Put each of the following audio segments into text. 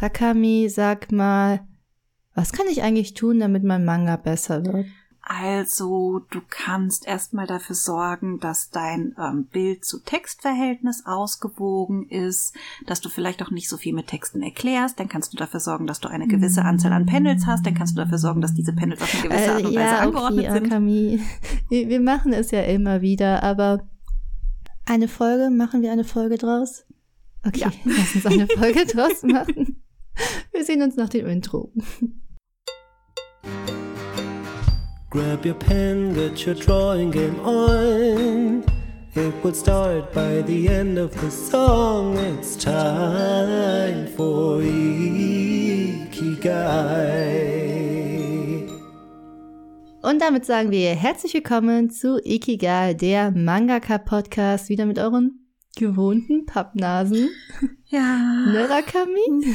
Rakami, sag mal, was kann ich eigentlich tun, damit mein Manga besser wird? Also, du kannst erstmal dafür sorgen, dass dein ähm, Bild zu Textverhältnis ausgewogen ist, dass du vielleicht auch nicht so viel mit Texten erklärst. Dann kannst du dafür sorgen, dass du eine gewisse Anzahl an Panels hast. Dann kannst du dafür sorgen, dass diese Panels auf eine gewisse Art und Weise äh, ja, angeordnet okay, sind. Akami. Wir, wir machen es ja immer wieder, aber eine Folge, machen wir eine Folge draus? Okay, Ja. lass uns eine Folge draus machen. Wir sehen uns nach dem Intro. Grab your pen, get your drawing game on. It will start by the end of the song. It's time for Ikigai. Und damit sagen wir herzlich willkommen zu Ikigai, der Mangaka-Podcast, wieder mit euren gewohnten Pappnasen. Ja, Ne, Rakami?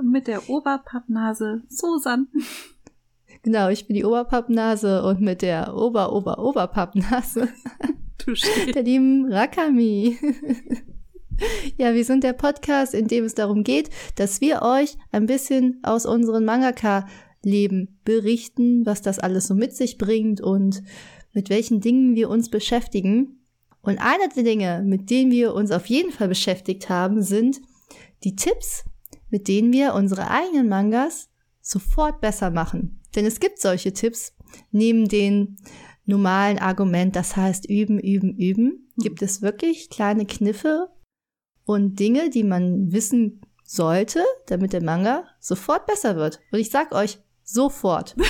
Mit der Oberpappnase Susan. Genau, ich bin die Oberpappnase und mit der Ober-Ober-Oberpappnase Du stehst. der lieben Rakami. ja, wir sind der Podcast, in dem es darum geht, dass wir euch ein bisschen aus unseren Mangaka-Leben berichten, was das alles so mit sich bringt und mit welchen Dingen wir uns beschäftigen. Und eine der Dinge, mit denen wir uns auf jeden Fall beschäftigt haben, sind die Tipps, mit denen wir unsere eigenen Mangas sofort besser machen. Denn es gibt solche Tipps, neben den normalen Argument, das heißt üben, üben, üben, gibt es wirklich kleine Kniffe und Dinge, die man wissen sollte, damit der Manga sofort besser wird. Und ich sag euch, sofort.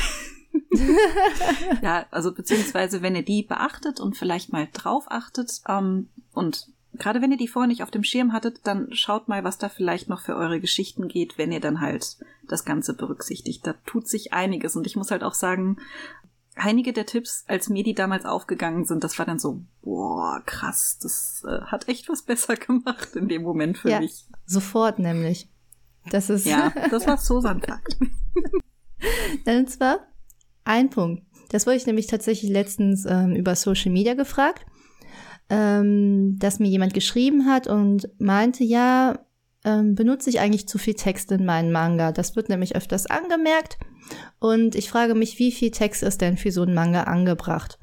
Ja, also beziehungsweise wenn ihr die beachtet und vielleicht mal drauf achtet ähm, und gerade wenn ihr die vorher nicht auf dem Schirm hattet, dann schaut mal, was da vielleicht noch für eure Geschichten geht, wenn ihr dann halt das Ganze berücksichtigt. Da tut sich einiges und ich muss halt auch sagen, einige der Tipps, als mir die damals aufgegangen sind, das war dann so, boah, krass, das äh, hat echt was besser gemacht in dem Moment für Ja. mich. Sofort nämlich. Das ist Ja, das war Susan Fakt. Und zwar ein Punkt. Das wurde ich nämlich tatsächlich letztens ähm, über Social Media gefragt, ähm, dass mir jemand geschrieben hat und meinte, ja, ähm, benutze ich eigentlich zu viel Text in meinen Manga. Das wird nämlich öfters angemerkt. Und ich frage mich, wie viel Text ist denn für so einen Manga angebracht?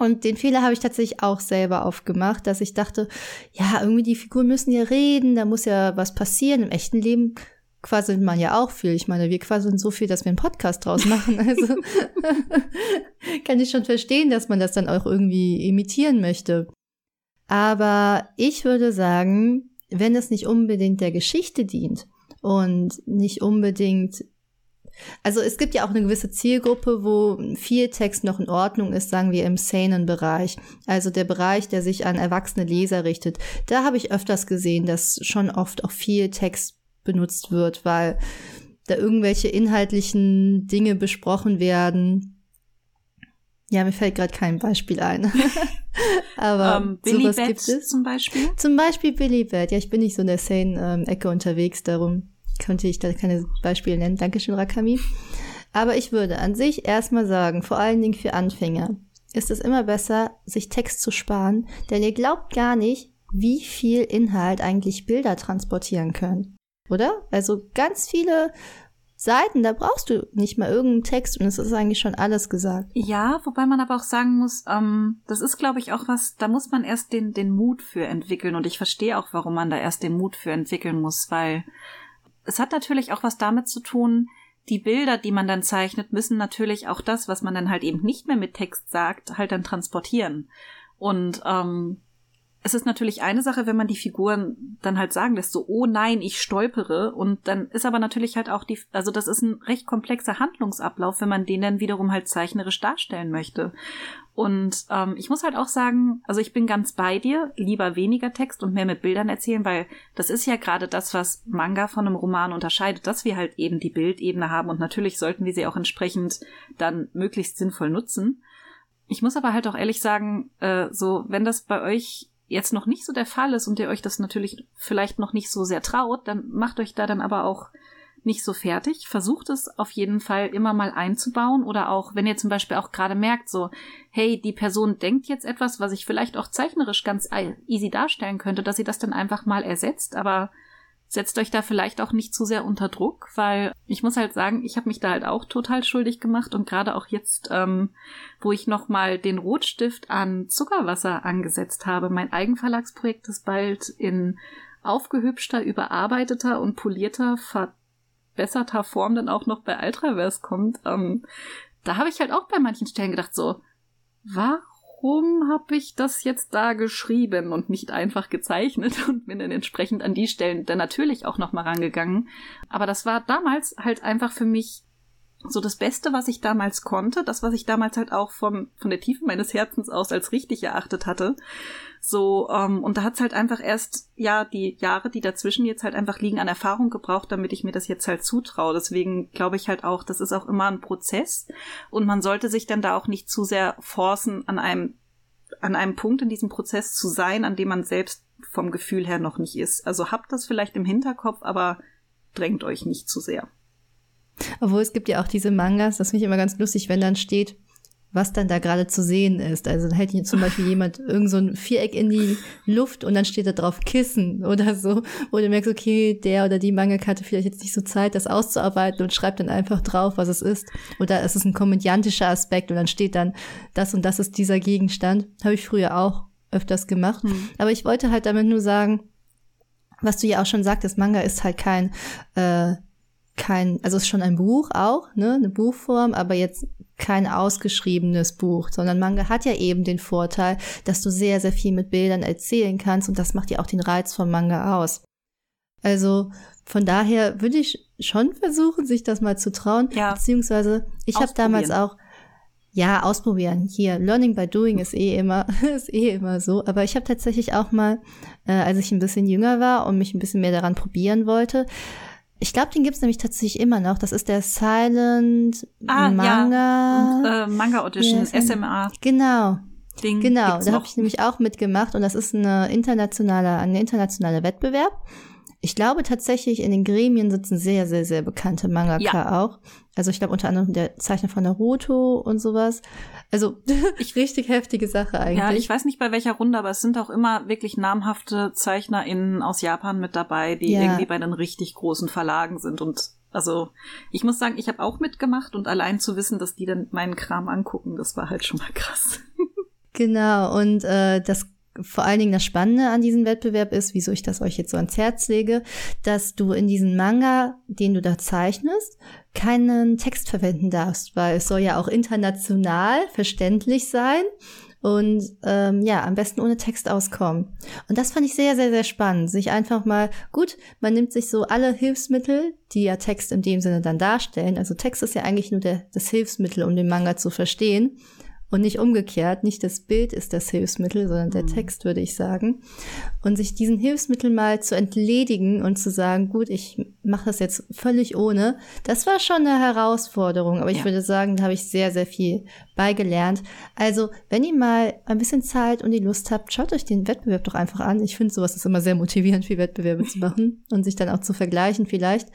Und den Fehler habe ich tatsächlich auch selber aufgemacht, dass ich dachte, ja, irgendwie die Figuren müssen ja reden, da muss ja was passieren. Im echten Leben quasselt man ja auch viel. Ich meine, wir quasseln so viel, dass wir einen Podcast draus machen. Also kann ich schon verstehen, dass man das dann auch irgendwie imitieren möchte. Aber ich würde sagen, wenn es nicht unbedingt der Geschichte dient und nicht unbedingt also es gibt ja auch eine gewisse Zielgruppe, wo viel Text noch in Ordnung ist, sagen wir im Seinen-Bereich. Also der Bereich, der sich an erwachsene Leser richtet. Da habe ich öfters gesehen, dass schon oft auch viel Text benutzt wird, weil da irgendwelche inhaltlichen Dinge besprochen werden. Ja, mir fällt gerade kein Beispiel ein. Aber ähm, Billy sowas Bat gibt es. zum Beispiel. Zum Beispiel Billy Bat. Ja, ich bin nicht so in der Sane-Ecke unterwegs, darum könnte ich da keine Beispiele nennen. Dankeschön, Rakami. Aber ich würde an sich erstmal sagen, vor allen Dingen für Anfänger, ist es immer besser, sich Text zu sparen, denn ihr glaubt gar nicht, wie viel Inhalt eigentlich Bilder transportieren können. Oder? Also ganz viele Seiten, da brauchst du nicht mal irgendeinen Text und es ist eigentlich schon alles gesagt. Ja, wobei man aber auch sagen muss, ähm, das ist, glaube ich, auch was, da muss man erst den, den Mut für entwickeln. Und ich verstehe auch, warum man da erst den Mut für entwickeln muss, weil es hat natürlich auch was damit zu tun, die Bilder, die man dann zeichnet, müssen natürlich auch das, was man dann halt eben nicht mehr mit Text sagt, halt dann transportieren. Und ähm, es ist natürlich eine Sache, wenn man die Figuren dann halt sagen lässt, so, oh nein, ich stolpere. Und dann ist aber natürlich halt auch die, also das ist ein recht komplexer Handlungsablauf, wenn man den dann wiederum halt zeichnerisch darstellen möchte. Und ähm, ich muss halt auch sagen, also ich bin ganz bei dir, lieber weniger Text und mehr mit Bildern erzählen, weil das ist ja gerade das, was Manga von einem Roman unterscheidet, dass wir halt eben die Bildebene haben und natürlich sollten wir sie auch entsprechend dann möglichst sinnvoll nutzen. Ich muss aber halt auch ehrlich sagen, äh, so, wenn das bei euch jetzt noch nicht so der Fall ist und ihr euch das natürlich vielleicht noch nicht so sehr traut, dann macht euch da dann aber auch nicht so fertig. Versucht es auf jeden Fall immer mal einzubauen oder auch, wenn ihr zum Beispiel auch gerade merkt, so, hey, die Person denkt jetzt etwas, was ich vielleicht auch zeichnerisch ganz easy darstellen könnte, dass sie das dann einfach mal ersetzt, aber setzt euch da vielleicht auch nicht zu sehr unter Druck, weil ich muss halt sagen, ich habe mich da halt auch total schuldig gemacht und gerade auch jetzt, ähm, wo ich noch mal den Rotstift an Zuckerwasser angesetzt habe, mein Eigenverlagsprojekt ist bald in aufgehübschter, überarbeiteter und polierter, verbesserter Form dann auch noch bei Ultraverse kommt. Ähm, da habe ich halt auch bei manchen Stellen gedacht so, warum warum habe ich das jetzt da geschrieben und nicht einfach gezeichnet und bin dann entsprechend an die Stellen dann natürlich auch nochmal rangegangen. Aber das war damals halt einfach für mich so das Beste, was ich damals konnte, das, was ich damals halt auch vom, von der Tiefe meines Herzens aus als richtig erachtet hatte. So, ähm, und da hat's halt einfach erst, ja, die Jahre, die dazwischen jetzt halt einfach liegen, an Erfahrung gebraucht, damit ich mir das jetzt halt zutraue. Deswegen glaube ich halt auch, das ist auch immer ein Prozess und man sollte sich dann da auch nicht zu sehr forcen, an einem, an einem Punkt in diesem Prozess zu sein, an dem man selbst vom Gefühl her noch nicht ist. Also habt das vielleicht im Hinterkopf, aber drängt euch nicht zu sehr. Obwohl es gibt ja auch diese Mangas, das finde ich immer ganz lustig, wenn dann steht, was dann da gerade zu sehen ist. Also dann hält hier zum Beispiel jemand irgend so ein Viereck in die Luft und dann steht da drauf Kissen oder so. Oder du merkst, okay, der oder die Mangaka hatte vielleicht jetzt nicht so Zeit, das auszuarbeiten und schreibt dann einfach drauf, was es ist. Oder es ist ein komödiantischer Aspekt und dann steht dann, das und das ist dieser Gegenstand. Habe ich früher auch öfters gemacht. Mhm. Aber ich wollte halt damit nur sagen, was du ja auch schon sagtest, Manga ist halt kein äh, kein, also es ist schon ein Buch auch, ne, eine Buchform, aber jetzt kein ausgeschriebenes Buch, sondern Manga hat ja eben den Vorteil, dass du sehr, sehr viel mit Bildern erzählen kannst und das macht ja auch den Reiz von Manga aus. Also von daher würde ich schon versuchen, sich das mal zu trauen, ja. beziehungsweise ich habe damals auch ja, ausprobieren. Hier, Learning by Doing ist eh immer, ist eh immer so. Aber ich habe tatsächlich auch mal, äh, als ich ein bisschen jünger war und mich ein bisschen mehr daran probieren wollte, ich glaube, den gibt's nämlich tatsächlich immer noch. Das ist der Silent ah, Manga. Ja. Und, äh, Manga Audition, ja, SMA. Genau. Ding genau, da habe ich nämlich auch mitgemacht und das ist eine internationale, ein internationaler Wettbewerb. Ich glaube tatsächlich, in den Gremien sitzen sehr, sehr, sehr bekannte Mangaka ja. auch. Also ich glaube unter anderem der Zeichner von Naruto und sowas. Also ich, richtig heftige Sache eigentlich. Ja, ich weiß nicht bei welcher Runde, aber es sind auch immer wirklich namhafte ZeichnerInnen aus Japan mit dabei, die ja. irgendwie bei den richtig großen Verlagen sind. Und also ich muss sagen, ich habe auch mitgemacht und allein zu wissen, dass die dann meinen Kram angucken, das war halt schon mal krass. Genau, und äh, das vor allen Dingen das Spannende an diesem Wettbewerb ist, wieso ich das euch jetzt so ans Herz lege, dass du in diesem Manga, den du da zeichnest, keinen Text verwenden darfst, weil es soll ja auch international verständlich sein und ähm, ja, am besten ohne Text auskommen. Und das fand ich sehr, sehr, sehr spannend. Sich einfach mal, gut, man nimmt sich so alle Hilfsmittel, die ja Text in dem Sinne dann darstellen. Also Text ist ja eigentlich nur der, das Hilfsmittel, um den Manga zu verstehen und nicht umgekehrt. Nicht das Bild ist das Hilfsmittel, sondern der mhm. Text, würde ich sagen. Und sich diesen Hilfsmittel mal zu entledigen und zu sagen, gut, ich mache das jetzt völlig ohne, das war schon eine Herausforderung. Aber ich ja. würde sagen, da habe ich sehr, sehr viel beigelernt. Also, wenn ihr mal ein bisschen Zeit und die Lust habt, schaut euch den Wettbewerb doch einfach an. Ich finde, sowas ist immer sehr motivierend, viel Wettbewerbe zu machen und sich dann auch zu vergleichen vielleicht.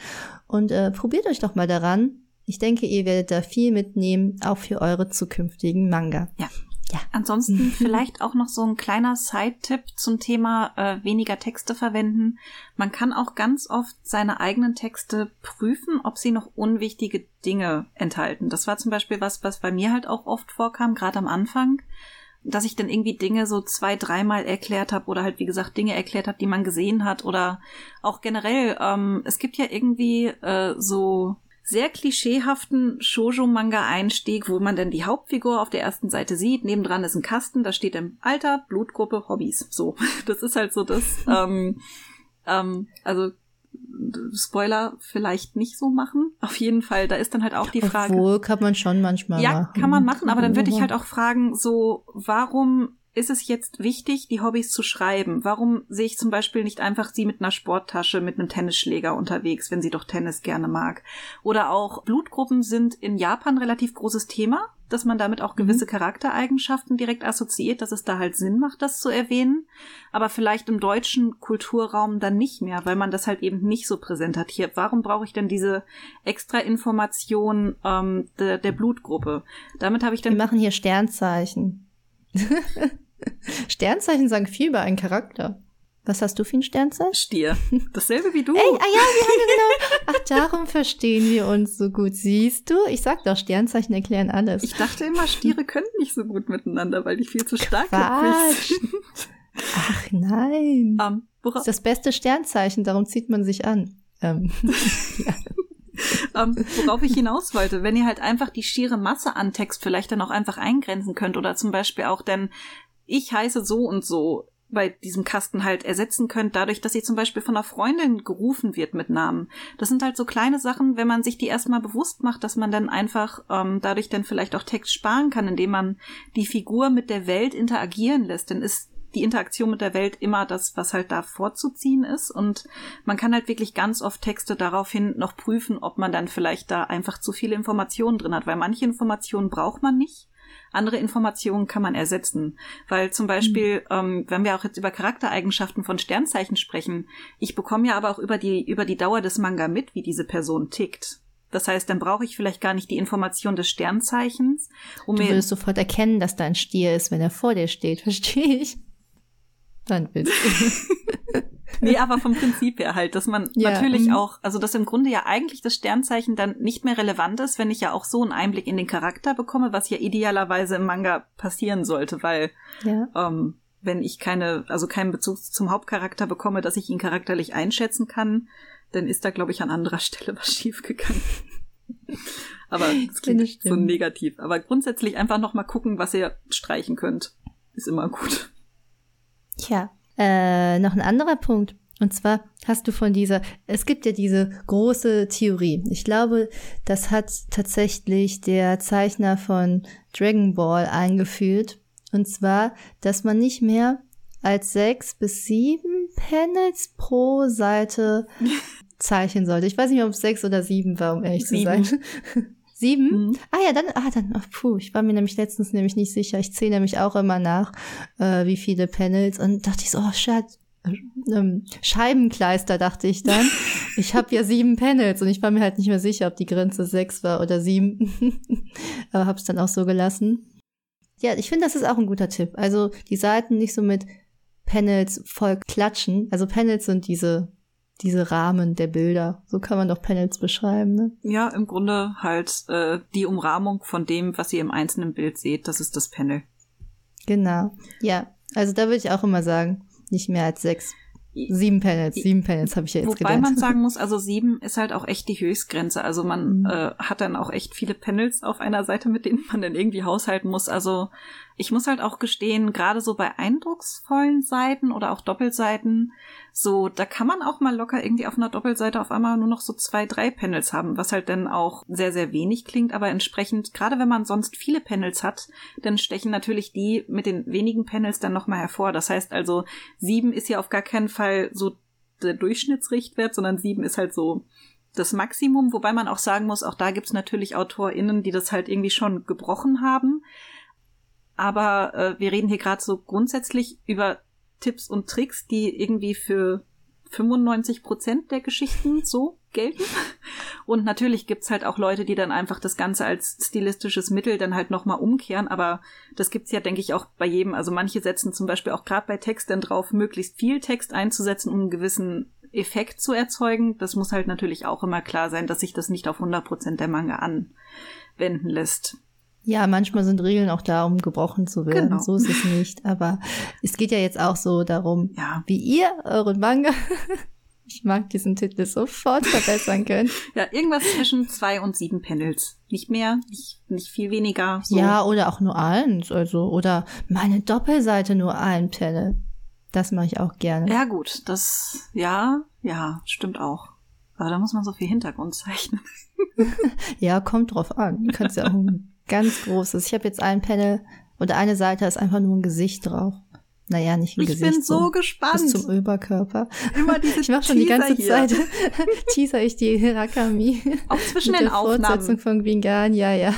Und äh, probiert euch doch mal daran, ich denke, ihr werdet da viel mitnehmen, auch für eure zukünftigen Manga. Ja. Ja. Ansonsten vielleicht auch noch so ein kleiner Side-Tipp zum Thema äh, weniger Texte verwenden. Man kann auch ganz oft seine eigenen Texte prüfen, ob sie noch unwichtige Dinge enthalten. Das war zum Beispiel was, was bei mir halt auch oft vorkam, gerade am Anfang, dass ich dann irgendwie Dinge so zwei, dreimal erklärt habe oder halt wie gesagt Dinge erklärt habe, die man gesehen hat oder auch generell. Ähm, es gibt ja irgendwie äh, so sehr klischeehaften Shoujo-Manga-Einstieg, wo man dann die Hauptfigur auf der ersten Seite sieht. Nebendran ist ein Kasten, da steht dann Alter, Blutgruppe, Hobbys. So, das ist halt so das. ähm, ähm, also Spoiler vielleicht nicht so machen. Auf jeden Fall, da ist dann halt auch die Frage. Obwohl, kann man schon manchmal ja, machen. Ja, kann man machen, aber dann würde ich halt auch fragen, so, warum ist es jetzt wichtig, die Hobbys zu schreiben? Warum sehe ich zum Beispiel nicht einfach sie mit einer Sporttasche, mit einem Tennisschläger unterwegs, wenn sie doch Tennis gerne mag? Oder auch Blutgruppen sind in Japan relativ großes Thema, dass man damit auch mhm. gewisse Charaktereigenschaften direkt assoziiert, dass es da halt Sinn macht, das zu erwähnen. Aber vielleicht im deutschen Kulturraum dann nicht mehr, weil man das halt eben nicht so präsent hat. Hier, warum brauche ich denn diese extra Information ähm, der, der Blutgruppe? Damit habe ich dann. Wir machen hier Sternzeichen. Sternzeichen sagen viel über einen Charakter. Was hast du für ein Sternzeichen? Stier. Dasselbe wie du. Ey, ah ja, wir haben genau. Ach, darum verstehen wir uns so gut. Siehst du? Ich sag doch, Sternzeichen erklären alles. Ich dachte immer, Stiere können nicht so gut miteinander, weil die viel zu stark sind. Ach nein. Ähm, Das ist das beste Sternzeichen, darum zieht man sich an. Ähm, ähm, worauf ich hinaus wollte, wenn ihr halt einfach die schiere Masse an Text vielleicht dann auch einfach eingrenzen könnt oder zum Beispiel auch denn ich heiße so und so bei diesem Kasten halt ersetzen könnt, dadurch, dass sie zum Beispiel von einer Freundin gerufen wird mit Namen. Das sind halt so kleine Sachen, wenn man sich die erstmal bewusst macht, dass man dann einfach ähm, dadurch dann vielleicht auch Text sparen kann, indem man die Figur mit der Welt interagieren lässt. Dann ist die Interaktion mit der Welt immer das, was halt da vorzuziehen ist. Und man kann halt wirklich ganz oft Texte daraufhin noch prüfen, ob man dann vielleicht da einfach zu viele Informationen drin hat, weil manche Informationen braucht man nicht. Andere Informationen kann man ersetzen. Weil zum Beispiel, ähm, wenn wir auch jetzt über Charaktereigenschaften von Sternzeichen sprechen, ich bekomme ja aber auch über die, über die Dauer des Manga mit, wie diese Person tickt. Das heißt, dann brauche ich vielleicht gar nicht die Information des Sternzeichens, um du mir würdest sofort erkennen, dass da ein Stier ist, wenn er vor dir steht, verstehe ich. Dann willst du. Nee, aber vom Prinzip her halt, dass man Ja, natürlich mhm. auch, also dass im Grunde ja eigentlich das Sternzeichen dann nicht mehr relevant ist, wenn ich ja auch so einen Einblick in den Charakter bekomme, was ja idealerweise im Manga passieren sollte, weil ja. ähm, wenn ich keine, also keinen Bezug zum Hauptcharakter bekomme, dass ich ihn charakterlich einschätzen kann, dann ist da, glaube ich, an anderer Stelle was schiefgegangen. Aber das klingt Das so negativ. Aber grundsätzlich einfach noch mal gucken, was ihr streichen könnt. Ist immer gut. Tja, äh, noch ein anderer Punkt. Und zwar hast du von dieser, es gibt ja diese große Theorie. Ich glaube, das hat tatsächlich der Zeichner von Dragon Ball eingeführt. Und zwar, dass man nicht mehr als sechs bis sieben Panels pro Seite zeichnen sollte. Ich weiß nicht, ob es sechs oder sieben war, um ehrlich Sieben. zu sein. sieben? Mhm. Ah ja, dann, ah, dann, ach, puh, ich war mir nämlich letztens nämlich nicht sicher. Ich zähle nämlich auch immer nach, äh, wie viele Panels und dachte ich so, oh Schatz, ähm, Scheibenkleister, dachte ich dann. Ich habe ja sieben Panels und ich war mir halt nicht mehr sicher, ob die Grenze sechs war oder sieben. Aber hab's dann auch so gelassen. Ja, ich finde, das ist auch ein guter Tipp. Also die Seiten nicht so mit Panels voll klatschen. Also Panels sind diese, diese Rahmen der Bilder. So kann man doch Panels beschreiben, ne? Ja, im Grunde halt äh, die Umrahmung von dem, was ihr im einzelnen Bild seht, das ist das Panel. Genau. Ja, also da würde ich auch immer sagen, nicht mehr als sechs. Sieben Panels, sieben Panels habe ich ja jetzt Wobei gelernt. man sagen muss, also sieben ist halt auch echt die Höchstgrenze. Also man Mhm. äh, hat dann auch echt viele Panels auf einer Seite, mit denen man dann irgendwie haushalten muss. Also ich muss halt auch gestehen, gerade so bei eindrucksvollen Seiten oder auch Doppelseiten, so da kann man auch mal locker irgendwie auf einer Doppelseite auf einmal nur noch so zwei, drei Panels haben, was halt dann auch sehr, sehr wenig klingt. Aber entsprechend, gerade wenn man sonst viele Panels hat, dann stechen natürlich die mit den wenigen Panels dann nochmal hervor. Das heißt also, sieben ist ja auf gar keinen Fall so der Durchschnittsrichtwert, sondern sieben ist halt so das Maximum, wobei man auch sagen muss, auch da gibt's natürlich AutorInnen, die das halt irgendwie schon gebrochen haben. Aber äh, wir reden hier gerade so grundsätzlich über Tipps und Tricks, die irgendwie für 95 Prozent der Geschichten so gelten. Und natürlich gibt's halt auch Leute, die dann einfach das Ganze als stilistisches Mittel dann halt nochmal umkehren. Aber das gibt's ja, denke ich, auch bei jedem. Also manche setzen zum Beispiel auch gerade bei Text dann drauf, möglichst viel Text einzusetzen, um einen gewissen Effekt zu erzeugen. Das muss halt natürlich auch immer klar sein, dass sich das nicht auf 100 Prozent der Manga anwenden lässt. Ja, manchmal sind Regeln auch da, um gebrochen zu werden. Genau. So ist es nicht. Aber es geht ja jetzt auch so darum, Ja. wie ihr euren Manga, ich mag diesen Titel, sofort verbessern könnt. Ja, irgendwas zwischen zwei und sieben Panels. Nicht mehr, nicht, nicht viel weniger. So. Ja, oder auch nur eins. Also, oder meine Doppelseite nur ein Panel. Das mache ich auch gerne. Ja, gut, das, ja, ja, stimmt auch. Aber da muss man so viel Hintergrund zeichnen. Ja, kommt drauf an. Du kannst ja auch ganz großes. Ich habe jetzt ein Panel und eine Seite ist einfach nur ein Gesicht drauf. Naja, nicht ein Ich Gesicht. bin so bis gespannt. zum Überkörper. Immer diese Ich mache schon die ganze hier. Zeit, teaser ich die Hirakami. Auch zwischen mit den der Fortsetzung Aufnahmen. von Vingan, ja, ja.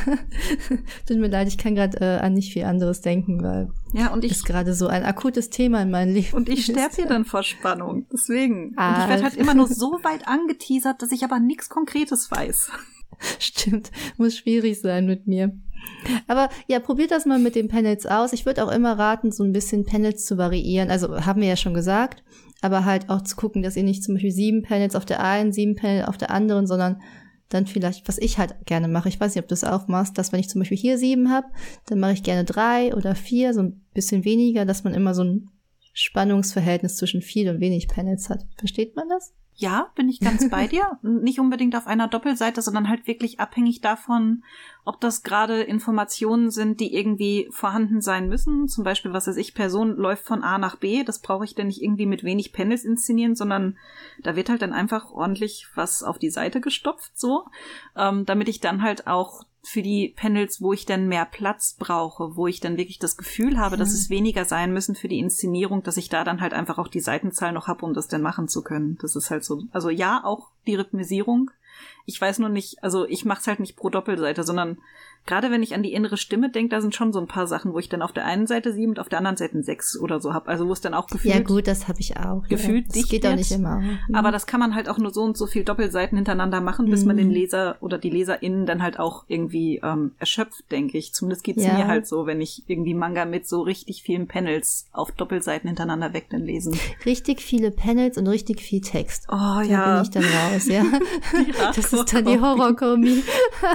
Tut mir leid, ich kann gerade äh, an nicht viel anderes denken, weil Ja, und das ich, ist gerade so ein akutes Thema in meinem Leben. und ich sterbe hier dann vor Spannung. Deswegen. Und ich werde halt immer nur so weit angeteasert, dass ich aber nichts Konkretes weiß. Stimmt, muss schwierig sein mit mir. Aber ja, probiert das mal mit den Panels aus. Ich würde auch immer raten, so ein bisschen Panels zu variieren. Also haben wir ja schon gesagt. aber halt auch zu gucken, dass ihr nicht zum Beispiel sieben Panels auf der einen, sieben Panel auf der anderen, sondern dann vielleicht, was ich halt gerne mache, ich weiß nicht, ob du das auch machst, dass wenn ich zum Beispiel hier sieben habe, dann mache ich gerne drei oder vier, so ein bisschen weniger, dass man immer so ein Spannungsverhältnis zwischen viel und wenig Panels hat. Versteht man das? Ja, bin ich ganz bei dir. Nicht unbedingt auf einer Doppelseite, sondern halt wirklich abhängig davon, ob das gerade Informationen sind, die irgendwie vorhanden sein müssen. Zum Beispiel, was weiß ich, Person läuft von A nach B. Das brauche ich dann nicht irgendwie mit wenig Panels inszenieren, sondern da wird halt dann einfach ordentlich was auf die Seite gestopft, so, ähm, damit ich dann halt auch für die Panels, wo ich dann mehr Platz brauche, wo ich dann wirklich das Gefühl habe, mhm. dass es weniger sein müssen für die Inszenierung, dass ich da dann halt einfach auch die Seitenzahl noch habe, um das dann machen zu können. Das ist halt so. Also ja, auch die Rhythmisierung. Ich weiß nur nicht, also ich mache es halt nicht pro Doppelseite, sondern gerade wenn ich an die innere Stimme denke, da sind schon so ein paar Sachen, wo ich dann auf der einen Seite sieben und auf der anderen Seite sechs oder so habe. Also wo es dann auch gefühlt. Ja gut, das habe ich auch. Gefühlt ja. Das geht auch nicht immer. Mhm. Aber das kann man halt auch nur so und so viel Doppelseiten hintereinander machen, bis mhm. man den Leser oder die LeserInnen dann halt auch irgendwie ähm, erschöpft, denke ich. Zumindest geht's ja. mir halt so, wenn ich irgendwie Manga mit so richtig vielen Panels auf Doppelseiten hintereinander weg dann lesen. Richtig viele Panels und richtig viel Text. Oh da ja. Da bin ich dann raus, ja. das ist dann die Horrorkombi.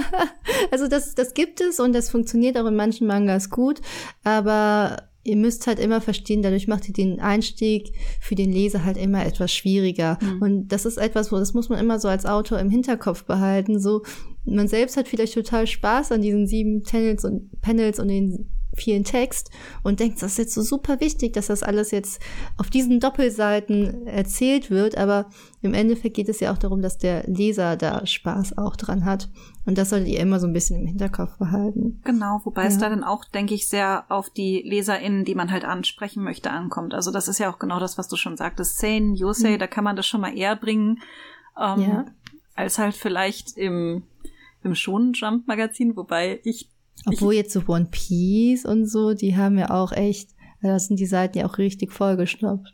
also das, das gibt es und das funktioniert funktioniert auch in manchen Mangas gut, aber ihr müsst halt immer verstehen, dadurch macht ihr den Einstieg für den Leser halt immer etwas schwieriger. Mhm. Und das ist etwas, wo das muss man immer so als Autor im Hinterkopf behalten. So, man selbst hat vielleicht total Spaß an diesen sieben Panels und Panels und den vielen Text und denkt, das ist jetzt so super wichtig, dass das alles jetzt auf diesen Doppelseiten erzählt wird, aber im Endeffekt geht es ja auch darum, dass der Leser da Spaß auch dran hat und das solltet ihr immer so ein bisschen im Hinterkopf behalten. Genau, wobei ja. es da dann auch, denke ich, sehr auf die LeserInnen, die man halt ansprechen möchte, ankommt. Also das ist ja auch genau das, was du schon sagtest. Sane, Yosei, mhm. da kann man das schon mal eher bringen, ähm, ja. als halt vielleicht im im Shonen Jump Magazin, wobei ich obwohl jetzt so One Piece und so, die haben ja auch echt, da sind die Seiten ja auch richtig vollgestopft.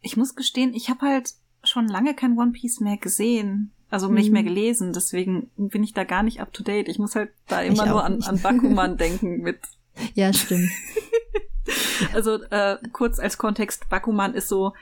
Ich muss gestehen, ich habe halt schon lange kein One Piece mehr gesehen. Also nicht mhm. mehr gelesen, deswegen bin ich da gar nicht up to date. Ich muss halt da immer nur an, an Bakuman denken mit. Ja, stimmt. also äh, kurz als Kontext, Bakuman ist so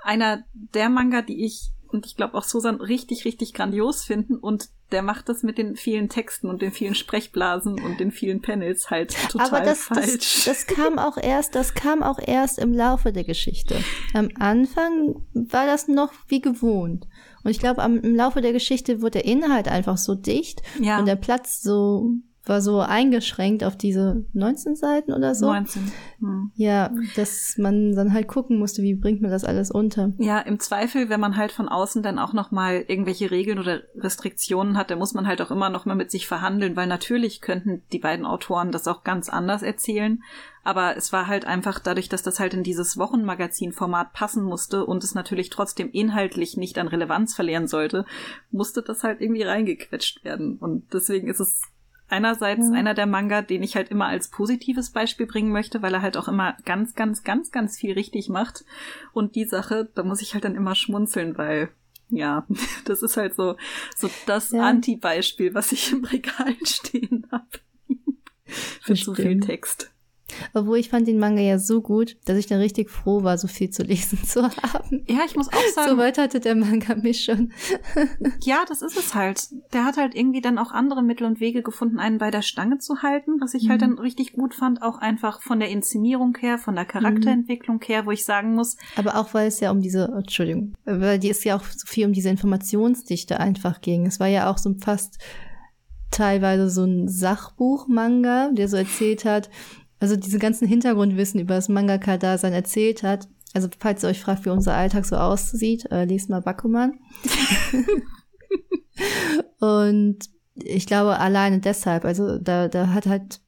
einer der Manga, die ich und ich glaube auch Susan richtig, richtig grandios finden. Und der macht das mit den vielen Texten und den vielen Sprechblasen und den vielen Panels halt total Aber das, falsch. Das, das kam auch erst, das kam auch erst im Laufe der Geschichte. Am Anfang war das noch wie gewohnt. Und ich glaube, im Laufe der Geschichte wurde der Inhalt einfach so dicht ja. und der Platz so war so eingeschränkt auf diese 19 Seiten oder so. 19. Hm. Ja, dass man dann halt gucken musste, wie bringt man das alles unter. Ja, im Zweifel, wenn man halt von außen dann auch noch mal irgendwelche Regeln oder Restriktionen hat, dann muss man halt auch immer noch mal mit sich verhandeln, weil natürlich könnten die beiden Autoren das auch ganz anders erzählen. Aber es war halt einfach dadurch, dass das halt in dieses Wochenmagazin-Format passen musste und es natürlich trotzdem inhaltlich nicht an Relevanz verlieren sollte, musste das halt irgendwie reingequetscht werden. Und deswegen ist es einerseits mhm. einer der Manga, den ich halt immer als positives Beispiel bringen möchte, weil er halt auch immer ganz, ganz, ganz, ganz viel richtig macht. Und die Sache, da muss ich halt dann immer schmunzeln, weil ja, das ist halt so, so das ja. Anti-Beispiel, was ich im Regal stehen habe. Für zu viel Text. Obwohl ich fand den Manga ja so gut, dass ich dann richtig froh war, so viel zu lesen zu haben. Ja, ich muss auch sagen. So weit hatte der Manga mich schon. ja, das ist es halt. Der hat halt irgendwie dann auch andere Mittel und Wege gefunden, einen bei der Stange zu halten, was ich halt mhm. halt dann richtig gut fand, auch einfach von der Inszenierung her, von der Charakterentwicklung her, wo ich sagen muss. Aber auch weil es ja um diese, Entschuldigung, weil die es ja auch so viel um diese Informationsdichte einfach ging. Es war ja auch so fast teilweise so ein Sachbuch-Manga, der so erzählt hat, also diese ganzen Hintergrundwissen über das Mangaka-Dasein erzählt hat. Also falls ihr euch fragt, wie unser Alltag so aussieht, äh, lest mal Bakuman. und ich glaube alleine deshalb, also da, da hat halt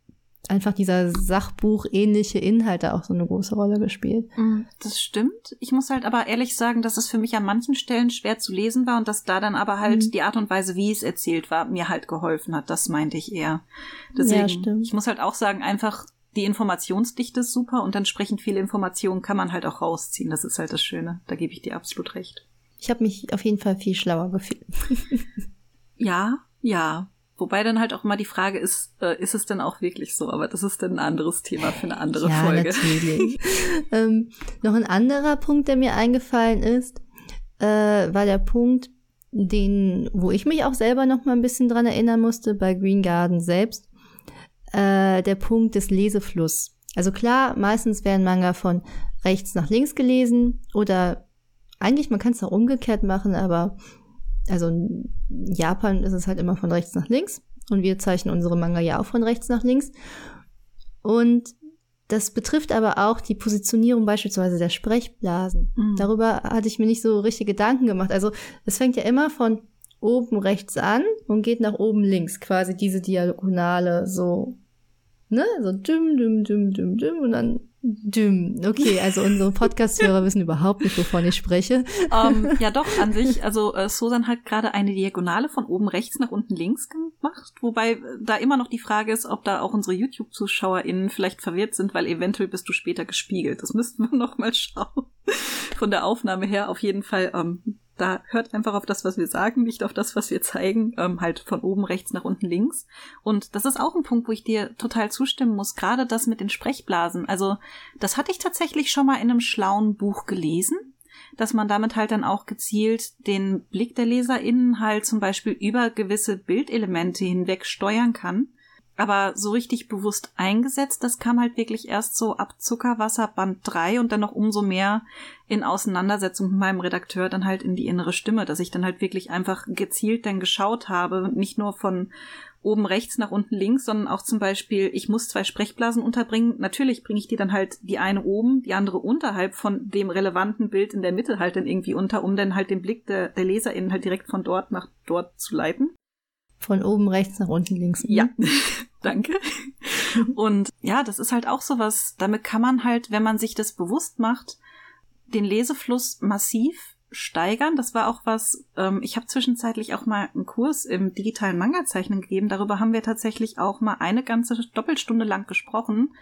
einfach dieser Sachbuch ähnliche Inhalte auch so eine große Rolle gespielt. Mm, das stimmt. Ich muss halt aber ehrlich sagen, dass es für mich an manchen Stellen schwer zu lesen war und dass da dann aber halt mhm. die Art und Weise, wie es erzählt war, mir halt geholfen hat. Das meinte ich eher. Deswegen, ja, stimmt. ich muss halt auch sagen, einfach die Informationsdichte ist super und entsprechend viele Informationen kann man halt auch rausziehen. Das ist halt das Schöne. Da gebe ich dir absolut recht. Ich habe mich auf jeden Fall viel schlauer gefühlt. ja, ja. Wobei dann halt auch immer die Frage ist, äh, ist es denn auch wirklich so? Aber das ist dann ein anderes Thema für eine andere ja, Folge. Natürlich. ähm, noch ein anderer Punkt, der mir eingefallen ist, äh, war der Punkt, den, wo ich mich auch selber noch mal ein bisschen dran erinnern musste, bei Green Garden selbst, äh, der Punkt des Lesefluss. Also klar, meistens werden Manga von rechts nach links gelesen oder eigentlich, man kann es auch umgekehrt machen, aber also in Japan ist es halt immer von rechts nach links und wir zeichnen unsere Manga ja auch von rechts nach links. Und das betrifft aber auch die Positionierung beispielsweise der Sprechblasen. Mhm. Darüber hatte ich mir nicht so richtig Gedanken gemacht. Also es fängt ja immer von oben rechts an und geht nach oben links, quasi diese Diagonale so, ne, so düm, düm, düm, düm, düm und dann Düm. Okay, also unsere Podcast-Hörer wissen überhaupt nicht, wovon ich spreche. Um, ähm, ja, doch, an sich. Also äh, Susan hat gerade eine Diagonale von oben rechts nach unten links gemacht, wobei äh, da immer noch die Frage ist, ob da auch unsere YouTube-ZuschauerInnen vielleicht verwirrt sind, weil eventuell bist du später gespiegelt. Das müssten wir noch mal schauen. Von der Aufnahme her auf jeden Fall ähm, da hört einfach auf das, was wir sagen, nicht auf das, was wir zeigen, ähm, halt von oben rechts nach unten links. Und das ist auch ein Punkt, wo ich dir total zustimmen muss, gerade das mit den Sprechblasen. Also das hatte ich tatsächlich schon mal in einem schlauen Buch gelesen, dass man damit halt dann auch gezielt den Blick der LeserInnen halt zum Beispiel über gewisse Bildelemente hinweg steuern kann aber so richtig bewusst eingesetzt, das kam halt wirklich erst so ab Zuckerwasser Band 3 und dann noch umso mehr in Auseinandersetzung mit meinem Redakteur dann halt in die innere Stimme, dass ich dann halt wirklich einfach gezielt dann geschaut habe, nicht nur von oben rechts nach unten links, sondern auch zum Beispiel, ich muss zwei Sprechblasen unterbringen. Natürlich bringe ich die dann halt die eine oben, die andere unterhalb von dem relevanten Bild in der Mitte halt dann irgendwie unter, um dann halt den Blick der, der LeserInnen halt direkt von dort nach dort zu leiten. Von oben rechts nach unten links. Ja, danke. Und ja, das ist halt auch sowas, damit kann man halt, wenn man sich das bewusst macht, den Lesefluss massiv steigern. Das war auch was, ähm, ich habe zwischenzeitlich auch mal einen Kurs im digitalen Manga-Zeichnen gegeben. Darüber haben wir tatsächlich auch mal eine ganze Doppelstunde lang gesprochen,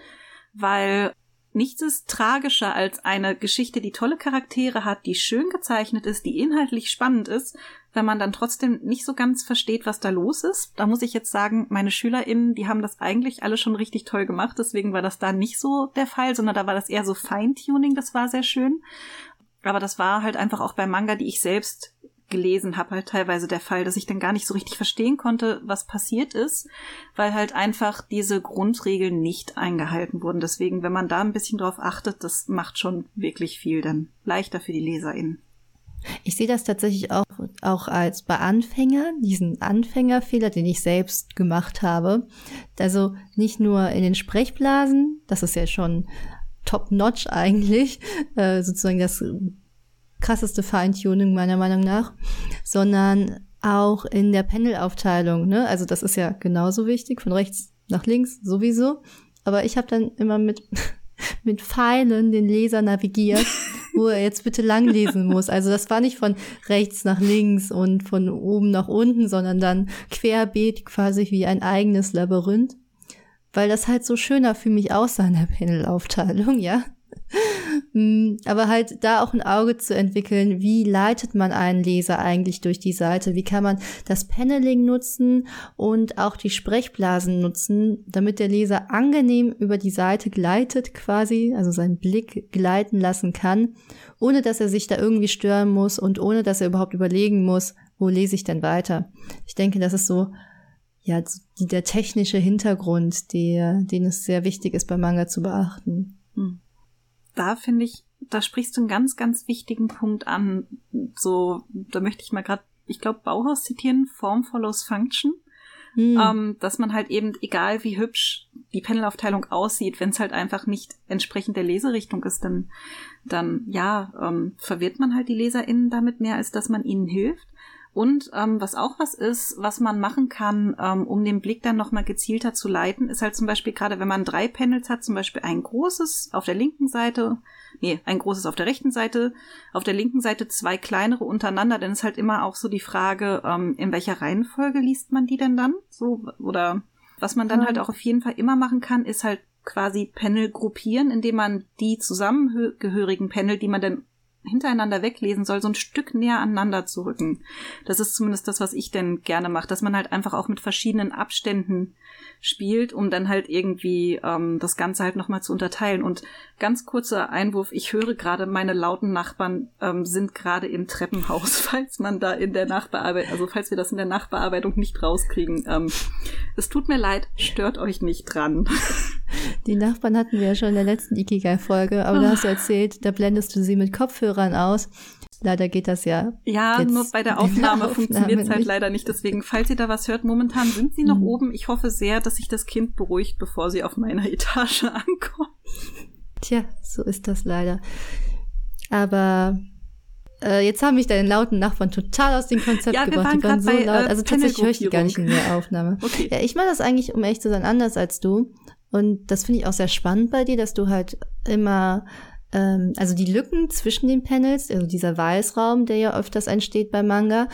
weil Nichts ist tragischer als eine Geschichte, die tolle Charaktere hat, die schön gezeichnet ist, die inhaltlich spannend ist, wenn man dann trotzdem nicht so ganz versteht, was da los ist. Da muss ich jetzt sagen, meine SchülerInnen, die haben das eigentlich alle schon richtig toll gemacht, deswegen war das da nicht so der Fall, sondern da war das eher so Feintuning, das war sehr schön. Aber das war halt einfach auch bei Manga, die ich selbst gelesen habe, halt teilweise der Fall, dass ich dann gar nicht so richtig verstehen konnte, was passiert ist, weil halt einfach diese Grundregeln nicht eingehalten wurden. Deswegen, wenn man da ein bisschen drauf achtet, das macht schon wirklich viel dann leichter für die LeserInnen. Ich sehe das tatsächlich auch, auch als bei Anfängern, diesen Anfängerfehler, den ich selbst gemacht habe. Also nicht nur in den Sprechblasen, das ist ja schon top-notch eigentlich, äh, sozusagen das krasseste Feintuning meiner Meinung nach, sondern auch in der Pendelaufteilung. Ne? Also das ist ja genauso wichtig, von rechts nach links sowieso. Aber ich habe dann immer mit, mit Pfeilen den Leser navigiert, wo er jetzt bitte lang lesen muss. Also das war nicht von rechts nach links und von oben nach unten, sondern dann querbeet quasi wie ein eigenes Labyrinth. Weil das halt so schöner für mich aussah in der Pendelaufteilung, ja. Mm, aber halt da auch ein Auge zu entwickeln, wie leitet man einen Leser eigentlich durch die Seite? Wie kann man das Paneling nutzen und auch die Sprechblasen nutzen, damit der Leser angenehm über die Seite gleitet quasi, also seinen Blick gleiten lassen kann, ohne dass er sich da irgendwie stören muss und ohne dass er überhaupt überlegen muss, wo lese ich denn weiter? Ich denke, das ist so ja, der technische Hintergrund, der, den es sehr wichtig ist, beim Manga zu beachten. Hm da finde ich, da sprichst du einen ganz, ganz wichtigen Punkt an. So, da möchte ich mal gerade, ich glaube, Bauhaus zitieren, Form follows Function. Mhm. Ähm, dass man halt eben, egal wie hübsch die Panelaufteilung aussieht, wenn es halt einfach nicht entsprechend der Leserichtung ist, dann, dann ja, ähm, verwirrt man halt die LeserInnen damit mehr, als dass man ihnen hilft. Und ähm, was auch was ist, was man machen kann, ähm, um den Blick dann nochmal gezielter zu leiten, ist halt zum Beispiel gerade, wenn man drei Panels hat, zum Beispiel ein großes auf der linken Seite, nee, ein großes auf der rechten Seite, auf der linken Seite zwei kleinere untereinander, dann ist halt immer auch so die Frage, ähm, in welcher Reihenfolge liest man die denn dann? So, oder was man dann halt auch auf jeden Fall immer machen kann, ist halt quasi Panel gruppieren, indem man die zusammengehörigen Panel, die man dann hintereinander weglesen soll, so ein Stück näher aneinander zu rücken. Das ist zumindest das, was ich denn gerne mache, dass man halt einfach auch mit verschiedenen Abständen spielt, um dann halt irgendwie ähm, das Ganze halt nochmal zu unterteilen. Und ganz kurzer Einwurf, ich höre gerade, meine lauten Nachbarn ähm, sind gerade im Treppenhaus, falls man da in der Nachbearbeitung, also falls wir das in der Nachbearbeitung nicht rauskriegen. Ähm, es tut mir leid, stört euch nicht dran. Die Nachbarn hatten wir ja schon in der letzten Ikigai-Folge, aber da hast du erzählt, da blendest du sie mit Kopfhörern aus. Leider geht das ja. Ja, nur bei der Aufnahme, funktioniert es halt leider nicht. Deswegen, falls ihr da was hört, momentan sind sie noch mhm. oben. Ich hoffe sehr, dass sich das Kind beruhigt, bevor sie auf meiner Etage ankommt. Tja, so ist das leider. Aber äh, jetzt haben mich deine lauten Nachbarn total aus dem Konzept ja, gebracht. die waren so bei, laut. Äh, also tatsächlich höre ich die gar nicht in der Aufnahme. Okay. Ja, ich mache das eigentlich, um echt zu sein, anders als du. Und das finde ich auch sehr spannend bei dir, dass du halt immer ähm, also die Lücken zwischen den Panels, also dieser Weißraum, der ja öfters entsteht beim Manga,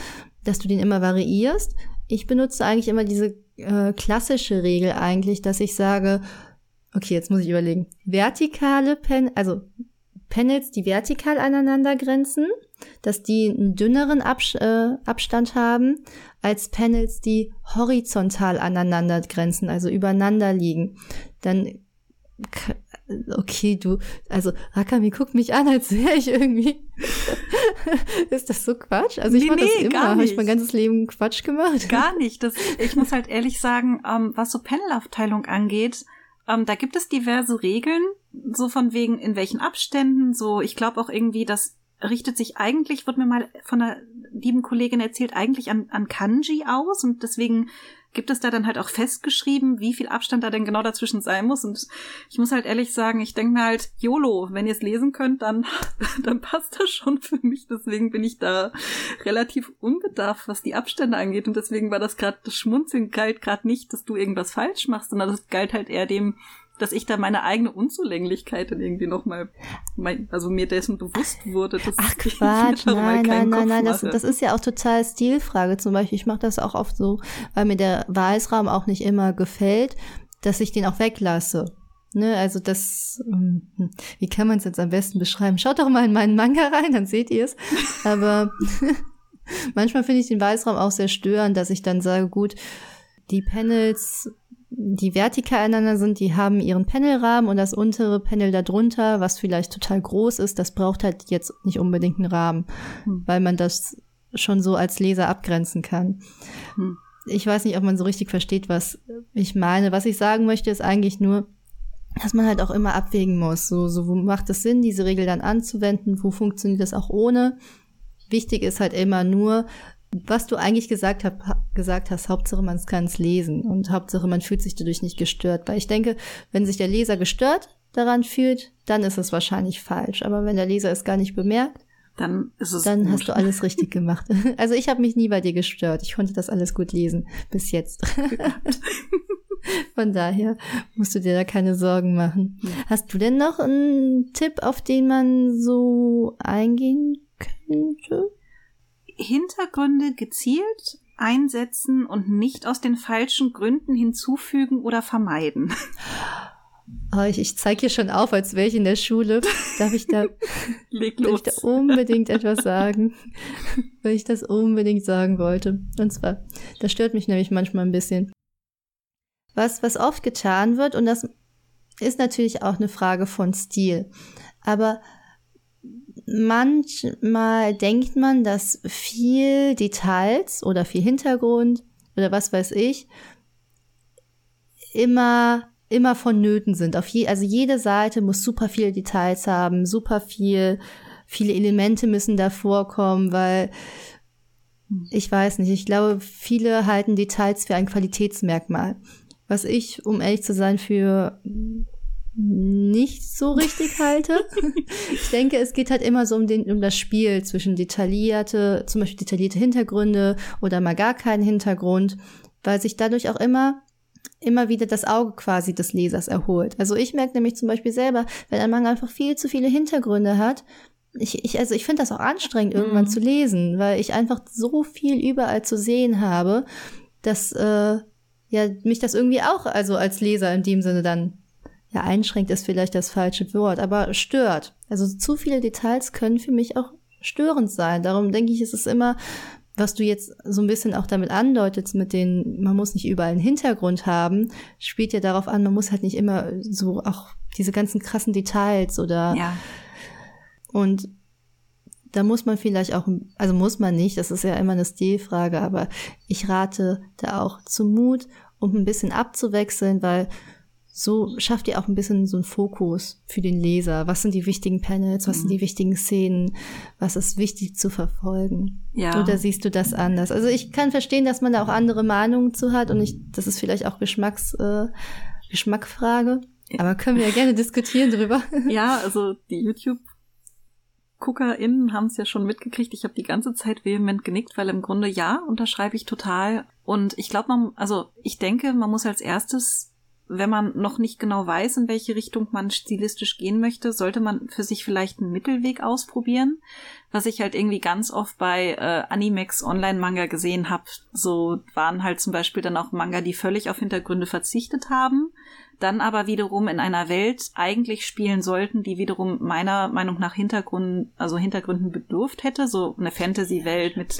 dass du den immer variierst. Ich benutze eigentlich immer diese äh, klassische Regel eigentlich, dass ich sage, okay, jetzt muss ich überlegen, vertikale Pen, also Panels, die vertikal aneinander grenzen, dass die einen dünneren Abs äh, Abstand haben als Panels, die horizontal aneinander grenzen, also übereinander liegen. Dann okay, du, also Rakami guckt mich an, als wäre ich irgendwie. ist das so Quatsch? Also ich nee, mache das nee, immer. Habe ich mein ganzes Leben Quatsch gemacht? Gar nicht. Das, ich muss halt ehrlich sagen, ähm, was so Panelaufteilung angeht, ähm, da gibt es diverse Regeln, so von wegen in welchen Abständen. So, ich glaube auch irgendwie, das richtet sich eigentlich, wird mir mal von einer lieben Kollegin erzählt, eigentlich an, an Kanji aus und deswegen gibt es da dann halt auch festgeschrieben, wie viel Abstand da denn genau dazwischen sein muss. Und ich muss halt ehrlich sagen, ich denke mir halt, YOLO, wenn ihr es lesen könnt, dann, dann passt das schon für mich. Deswegen bin ich da relativ unbedarft, was die Abstände angeht. Und deswegen war das gerade, das Schmunzeln galt gerade nicht, dass du irgendwas falsch machst, sondern das galt halt eher dem, dass ich da meine eigene Unzulänglichkeit dann irgendwie nochmal, also mir dessen bewusst wurde. Dass Ach Quatsch, nein, nein, nein, nein, das, das ist ja auch total Stilfrage. Zum Beispiel, ich mache das auch oft so, weil mir der Weißraum auch nicht immer gefällt, dass ich den auch weglasse. Ne, also das, hm, wie kann man es jetzt am besten beschreiben? Schaut doch mal in meinen Manga rein, dann seht ihr es. Aber manchmal finde ich den Weißraum auch sehr störend, dass ich dann sage, gut, die Panels die vertikal aneinander sind, die haben ihren Panelrahmen und das untere Panel darunter, was vielleicht total groß ist, das braucht halt jetzt nicht unbedingt einen Rahmen, hm. weil man das schon so als Leser abgrenzen kann. Hm. Ich weiß nicht, ob man so richtig versteht, was ich meine. Was ich sagen möchte, ist eigentlich nur, dass man halt auch immer abwägen muss. So, so wo macht es Sinn, diese Regel dann anzuwenden? Wo funktioniert das auch ohne? Wichtig ist halt immer nur, was du eigentlich gesagt, hab, gesagt hast, Hauptsache man kann es lesen und Hauptsache man fühlt sich dadurch nicht gestört. Weil ich denke, wenn sich der Leser gestört daran fühlt, dann ist es wahrscheinlich falsch. Aber wenn der Leser es gar nicht bemerkt, dann ist es Dann gut. hast du alles richtig gemacht. Also ich habe mich nie bei dir gestört. Ich konnte das alles gut lesen bis jetzt. Von daher musst du dir da keine Sorgen machen. Hast du denn noch einen Tipp, auf den man so eingehen könnte? Hintergründe gezielt einsetzen und nicht aus den falschen Gründen hinzufügen oder vermeiden. Oh, ich, ich zeige hier schon auf, als wäre ich in der Schule. Darf ich da, darf ich da unbedingt etwas sagen? Weil ich das unbedingt sagen wollte. Und zwar, das stört mich nämlich manchmal ein bisschen. Was, was oft getan wird, und das ist natürlich auch eine Frage von Stil. Aber manchmal denkt man, dass viel Details oder viel Hintergrund oder was weiß ich immer immer vonnöten sind. Auf je, also jede Seite muss super viele Details haben, super viel, viele Elemente müssen da vorkommen, weil ich weiß nicht, ich glaube, viele halten Details für ein Qualitätsmerkmal. Was ich, um ehrlich zu sein, für nicht so richtig halte. ich denke, es geht halt immer so um, den, um das Spiel zwischen detaillierte, zum Beispiel detaillierte Hintergründe oder mal gar keinen Hintergrund, weil sich dadurch auch immer immer wieder das Auge quasi des Lesers erholt. Also ich merke nämlich zum Beispiel selber, wenn ein Manga einfach viel zu viele Hintergründe hat, ich, ich, also ich finde das auch anstrengend, irgendwann mhm. zu lesen, weil ich einfach so viel überall zu sehen habe, dass äh, ja mich das irgendwie auch also als Leser in dem Sinne dann ja, einschränkt ist vielleicht das falsche Wort, aber stört. Also zu viele Details können für mich auch störend sein. Darum denke ich, ist es immer, was du jetzt so ein bisschen auch damit andeutest, mit den, man muss nicht überall einen Hintergrund haben, spielt ja darauf an, man muss halt nicht immer so auch diese ganzen krassen Details oder Ja. und da muss man vielleicht auch, also muss man nicht, das ist ja immer eine Stilfrage, aber ich rate da auch zum Mut, um ein bisschen abzuwechseln, weil so schafft ihr auch ein bisschen so einen Fokus für den Leser. Was sind die wichtigen Panels? Was sind die wichtigen Szenen? Was ist wichtig zu verfolgen? Ja. Oder siehst du das anders? Also ich kann verstehen, dass man da auch andere Meinungen zu hat und ich, das ist vielleicht auch Geschmacks, äh, Geschmackfrage. Aber können wir ja gerne diskutieren drüber. Ja, also die YouTube GuckerInnen haben es ja schon mitgekriegt. Ich habe die ganze Zeit vehement genickt, weil im Grunde ja, unterschreibe ich total. Und ich glaube, man, also ich denke, man muss als erstes, wenn man noch nicht genau weiß, in welche Richtung man stilistisch gehen möchte, sollte man für sich vielleicht einen Mittelweg ausprobieren. Was ich halt irgendwie ganz oft bei äh, Animex Online-Manga gesehen habe, so waren halt zum Beispiel dann auch Manga, die völlig auf Hintergründe verzichtet haben dann aber wiederum in einer Welt eigentlich spielen sollten, die wiederum meiner Meinung nach Hintergründen, also Hintergründen bedurft hätte, so eine Fantasy-Welt mit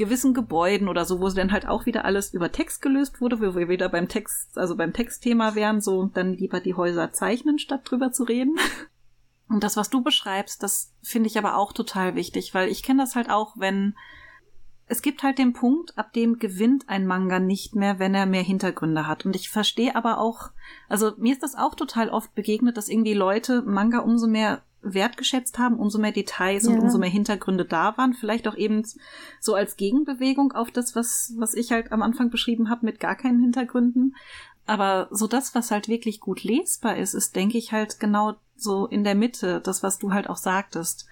gewissen Gebäuden oder so, wo dann halt auch wieder alles über Text gelöst wurde, wo wir wieder beim Text, also beim Textthema wären, so dann lieber die Häuser zeichnen, statt drüber zu reden. Und das, was du beschreibst, das finde ich aber auch total wichtig, weil ich kenne das halt auch, wenn es gibt halt den Punkt, ab dem gewinnt ein Manga nicht mehr, wenn er mehr Hintergründe hat. Und ich verstehe aber auch, also mir ist das auch total oft begegnet, dass irgendwie Leute Manga umso mehr wertgeschätzt haben, umso mehr Details und Ja. umso mehr Hintergründe da waren. Vielleicht auch eben so als Gegenbewegung auf das, was, was ich halt am Anfang beschrieben habe, mit gar keinen Hintergründen. Aber so das, was halt wirklich gut lesbar ist, ist, denke ich, halt genau so in der Mitte, das, was du halt auch sagtest.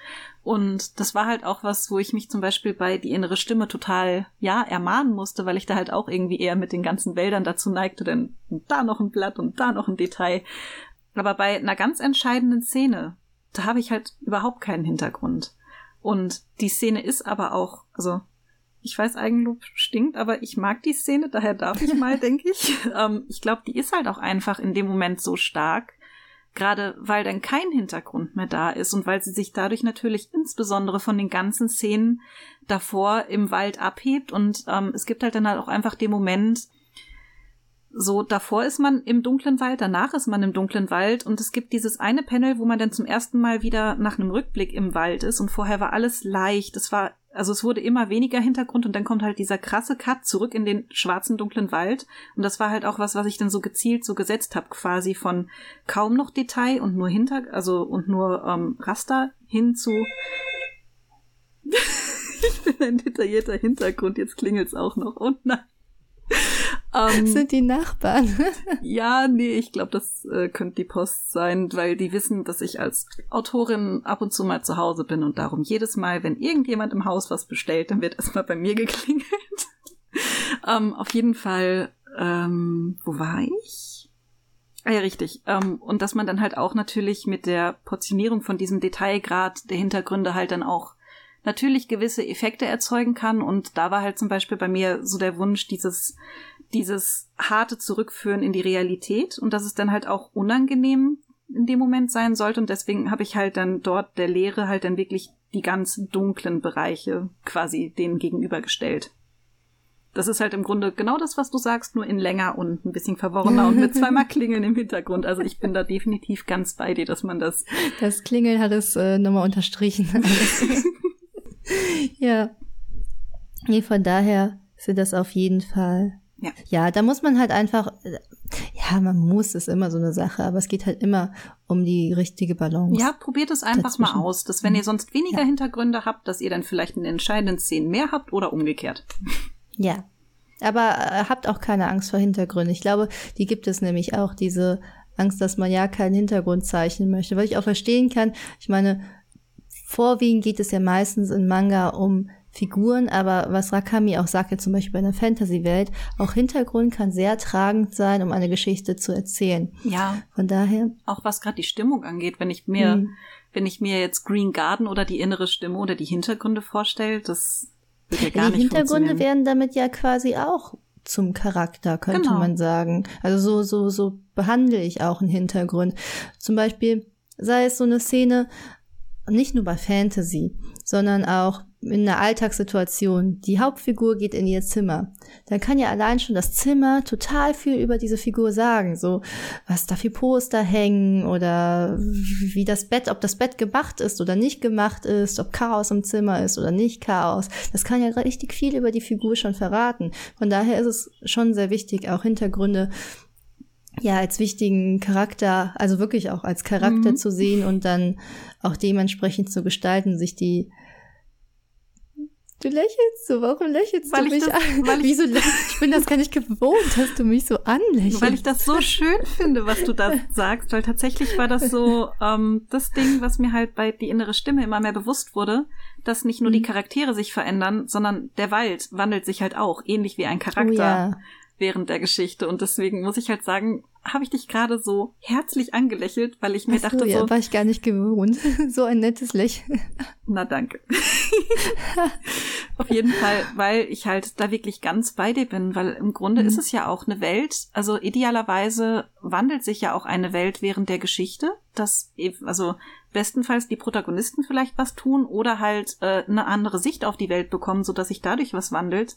Und das war halt auch was, wo ich mich zum Beispiel bei die innere Stimme total, ja, ermahnen musste, weil ich da halt auch irgendwie eher mit den ganzen Wäldern dazu neigte, denn da noch ein Blatt und da noch ein Detail. Aber bei einer ganz entscheidenden Szene, da habe ich halt überhaupt keinen Hintergrund. Und die Szene ist aber auch, also ich weiß, Eigenlob stinkt, aber ich mag die Szene, daher darf ich mal, denke ich. Ähm, ich glaube, die ist halt auch einfach in dem Moment so stark, gerade weil dann kein Hintergrund mehr da ist und weil sie sich dadurch natürlich insbesondere von den ganzen Szenen davor im Wald abhebt. Und ähm, es gibt halt dann halt auch einfach den Moment, so davor ist man im dunklen Wald, danach ist man im dunklen Wald und es gibt dieses eine Panel, wo man dann zum ersten Mal wieder nach einem Rückblick im Wald ist und vorher war alles leicht. Es war, also es wurde immer weniger Hintergrund und dann kommt halt dieser krasse Cut zurück in den schwarzen dunklen Wald und das war halt auch was, was ich dann so gezielt so gesetzt habe, quasi von kaum noch Detail und nur Hinter, also und nur ähm, Raster hin zu ich bin ein detaillierter Hintergrund, jetzt klingelt's auch noch. Oh nein. Ähm, Das sind die Nachbarn. ja, nee, ich glaube, das äh, könnte die Post sein, weil die wissen, dass ich als Autorin ab und zu mal zu Hause bin und darum jedes Mal, wenn irgendjemand im Haus was bestellt, dann wird erstmal bei mir geklingelt. ähm, auf jeden Fall, ähm, wo war ich? Ah ja, richtig. Ähm, und dass man dann halt auch natürlich mit der Portionierung von diesem Detailgrad der Hintergründe halt dann auch natürlich gewisse Effekte erzeugen kann. Und da war halt zum Beispiel bei mir so der Wunsch, dieses, dieses harte Zurückführen in die Realität und dass es dann halt auch unangenehm in dem Moment sein sollte. Und deswegen habe ich halt dann dort der Lehre halt dann wirklich die ganz dunklen Bereiche quasi denen gegenübergestellt. Das ist halt im Grunde genau das, was du sagst, nur in länger und ein bisschen verworrener und mit zweimal Klingeln im Hintergrund. Also ich bin da definitiv ganz bei dir, dass man das Das Klingeln hat es äh, nochmal unterstrichen. Ja. Nee, von daher sind das auf jeden Fall. Ja. Ja, da muss man halt einfach, äh, ja, man muss, ist immer so eine Sache, aber es geht halt immer um die richtige Balance. Ja, probiert es einfach mal Dazwischen. aus, dass wenn ihr sonst weniger Ja. Hintergründe habt, dass ihr dann vielleicht in den entscheidenden Szenen mehr habt oder umgekehrt. Ja. Aber äh, habt auch keine Angst vor Hintergründen. Ich glaube, die gibt es nämlich auch, diese Angst, dass man ja keinen Hintergrund zeichnen möchte. Weil ich auch verstehen kann, ich meine, vorwiegend geht es ja meistens in Manga um Figuren, aber was Rakami auch sagt, ja zum Beispiel bei einer Fantasy-Welt, auch Hintergrund kann sehr tragend sein, um eine Geschichte zu erzählen. Ja, Von daher, auch was gerade die Stimmung angeht, wenn ich mir, Mhm. wenn ich mir jetzt Green Garden oder die innere Stimme oder die Hintergründe vorstelle, das wird ja gar die nicht Hintergründe werden damit ja quasi auch zum Charakter, könnte Genau. man sagen. Also so, so, so behandle ich auch einen Hintergrund. Zum Beispiel sei es so eine Szene, nicht nur bei Fantasy, sondern auch in einer Alltagssituation. Die Hauptfigur geht in ihr Zimmer. Dann kann ja allein schon das Zimmer total viel über diese Figur sagen. So, was da für Poster hängen oder wie das Bett, ob das Bett gemacht ist oder nicht gemacht ist, ob Chaos im Zimmer ist oder nicht Chaos. Das kann ja richtig viel über die Figur schon verraten. Von daher ist es schon sehr wichtig, auch Hintergründe ja, als wichtigen Charakter, also wirklich auch als Charakter Mhm. zu sehen und dann auch dementsprechend zu gestalten, sich die Du lächelst so, warum lächelst Weil du ich mich das- an? weil ich- Wieso lä- ich bin das gar nicht gewohnt, dass du mich so anlächelst. Weil ich das so schön finde, was du da sagst, weil tatsächlich war das so ähm, das Ding, was mir halt bei die innere Stimme immer mehr bewusst wurde, dass nicht nur die Mhm. Charaktere sich verändern, sondern der Wald wandelt sich halt auch, ähnlich wie ein Charakter Oh ja. während der Geschichte. Und deswegen muss ich halt sagen, habe ich dich gerade so herzlich angelächelt, weil ich mir Ach so, dachte ja, so, war ich gar nicht gewohnt. so ein nettes Lächeln. na danke. Auf jeden Fall, weil ich halt da wirklich ganz bei dir bin, weil im Grunde Mhm. ist es ja auch eine Welt, also idealerweise wandelt sich ja auch eine Welt während der Geschichte, dass eben, also bestenfalls die Protagonisten vielleicht was tun oder halt äh, eine andere Sicht auf die Welt bekommen, so dass sich dadurch was wandelt.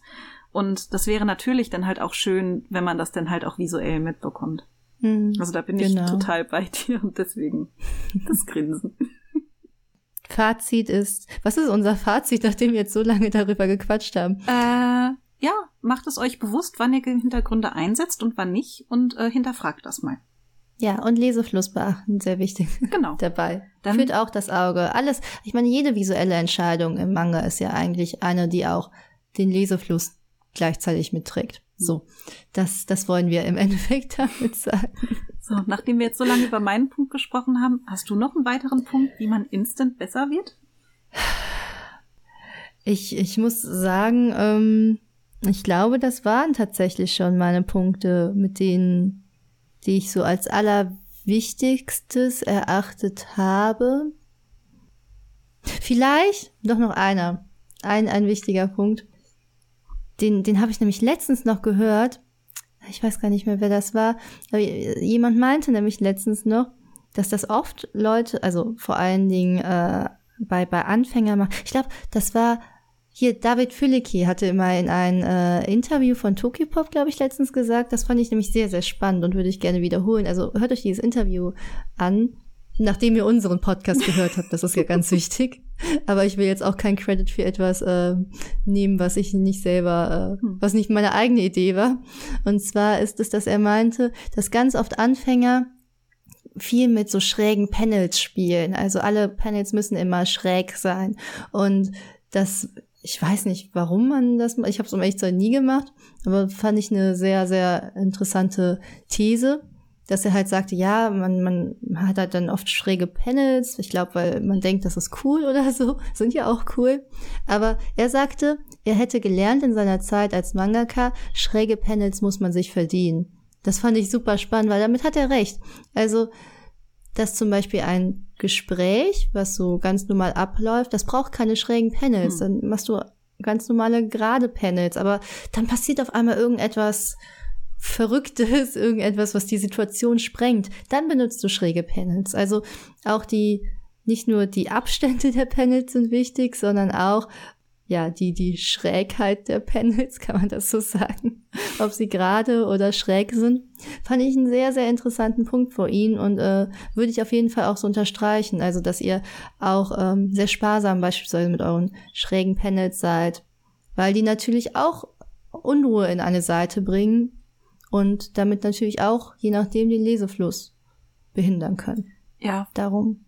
Und das wäre natürlich dann halt auch schön, wenn man das dann halt auch visuell mitbekommt. Hm. Also da bin Genau. ich total bei dir und deswegen das Grinsen. Fazit ist, was ist unser Fazit, nachdem wir jetzt so lange darüber gequatscht haben? Äh, ja, macht es euch bewusst, wann ihr Hintergründe einsetzt und wann nicht und äh, hinterfragt das mal. Ja, und Lesefluss beachten, sehr wichtig Genau. dabei. Dann- Führt auch das Auge. Alles, ich meine, jede visuelle Entscheidung im Manga ist ja eigentlich eine, die auch den Lesefluss gleichzeitig mitträgt. So, das, das wollen wir im Endeffekt damit sagen. So, nachdem wir jetzt so lange über meinen Punkt gesprochen haben, hast du noch einen weiteren Punkt, wie man instant besser wird? Ich, ich muss sagen, ähm, ich glaube, das waren tatsächlich schon meine Punkte, mit denen, die ich so als allerwichtigstes erachtet habe. Vielleicht doch noch einer. Ein, ein wichtiger Punkt. Den, den habe ich nämlich letztens noch gehört. Ich weiß gar nicht mehr, wer das war. Aber jemand meinte nämlich letztens noch, dass das oft Leute, also vor allen Dingen äh, bei, bei Anfängern machen. Ich glaube, das war hier, David Fülicki hatte immer in ein äh, Interview von Tokyopop, glaube ich, letztens gesagt. Das fand ich nämlich sehr, sehr spannend und würde ich gerne wiederholen. Also hört euch dieses Interview an, nachdem ihr unseren Podcast gehört habt. Das ist ja ganz wichtig. Aber ich will jetzt auch kein Credit für etwas äh, nehmen, was ich nicht selber, äh, was nicht meine eigene Idee war. Und zwar ist es, dass er meinte, dass ganz oft Anfänger viel mit so schrägen Panels spielen. Also alle Panels müssen immer schräg sein. Und das, ich weiß nicht, warum man das, ich habe es um sein nie gemacht, aber fand ich eine sehr, sehr interessante These, dass er halt sagte, ja, man, man hat halt dann oft schräge Panels. Ich glaube, weil man denkt, das ist cool oder so. Sind ja auch cool. Aber er sagte, er hätte gelernt in seiner Zeit als Mangaka, schräge Panels muss man sich verdienen. Das fand ich super spannend, weil damit hat er recht. Also, dass zum Beispiel ein Gespräch, was so ganz normal abläuft, das braucht keine schrägen Panels. Hm. Dann machst du ganz normale gerade Panels, aber dann passiert auf einmal irgendetwas Verrücktes, irgendetwas, was die Situation sprengt. Dann benutzt du schräge Panels. Also auch die, nicht nur die Abstände der Panels sind wichtig, sondern auch ja, die, die Schrägheit der Panels, kann man das so sagen, ob sie gerade oder schräg sind, fand ich einen sehr, sehr interessanten Punkt vor Ihnen und äh, würde ich auf jeden Fall auch so unterstreichen. Also, dass ihr auch ähm, sehr sparsam beispielsweise mit euren schrägen Panels seid, weil die natürlich auch Unruhe in eine Seite bringen und damit natürlich auch, je nachdem, den Lesefluss behindern können. Ja, Darum,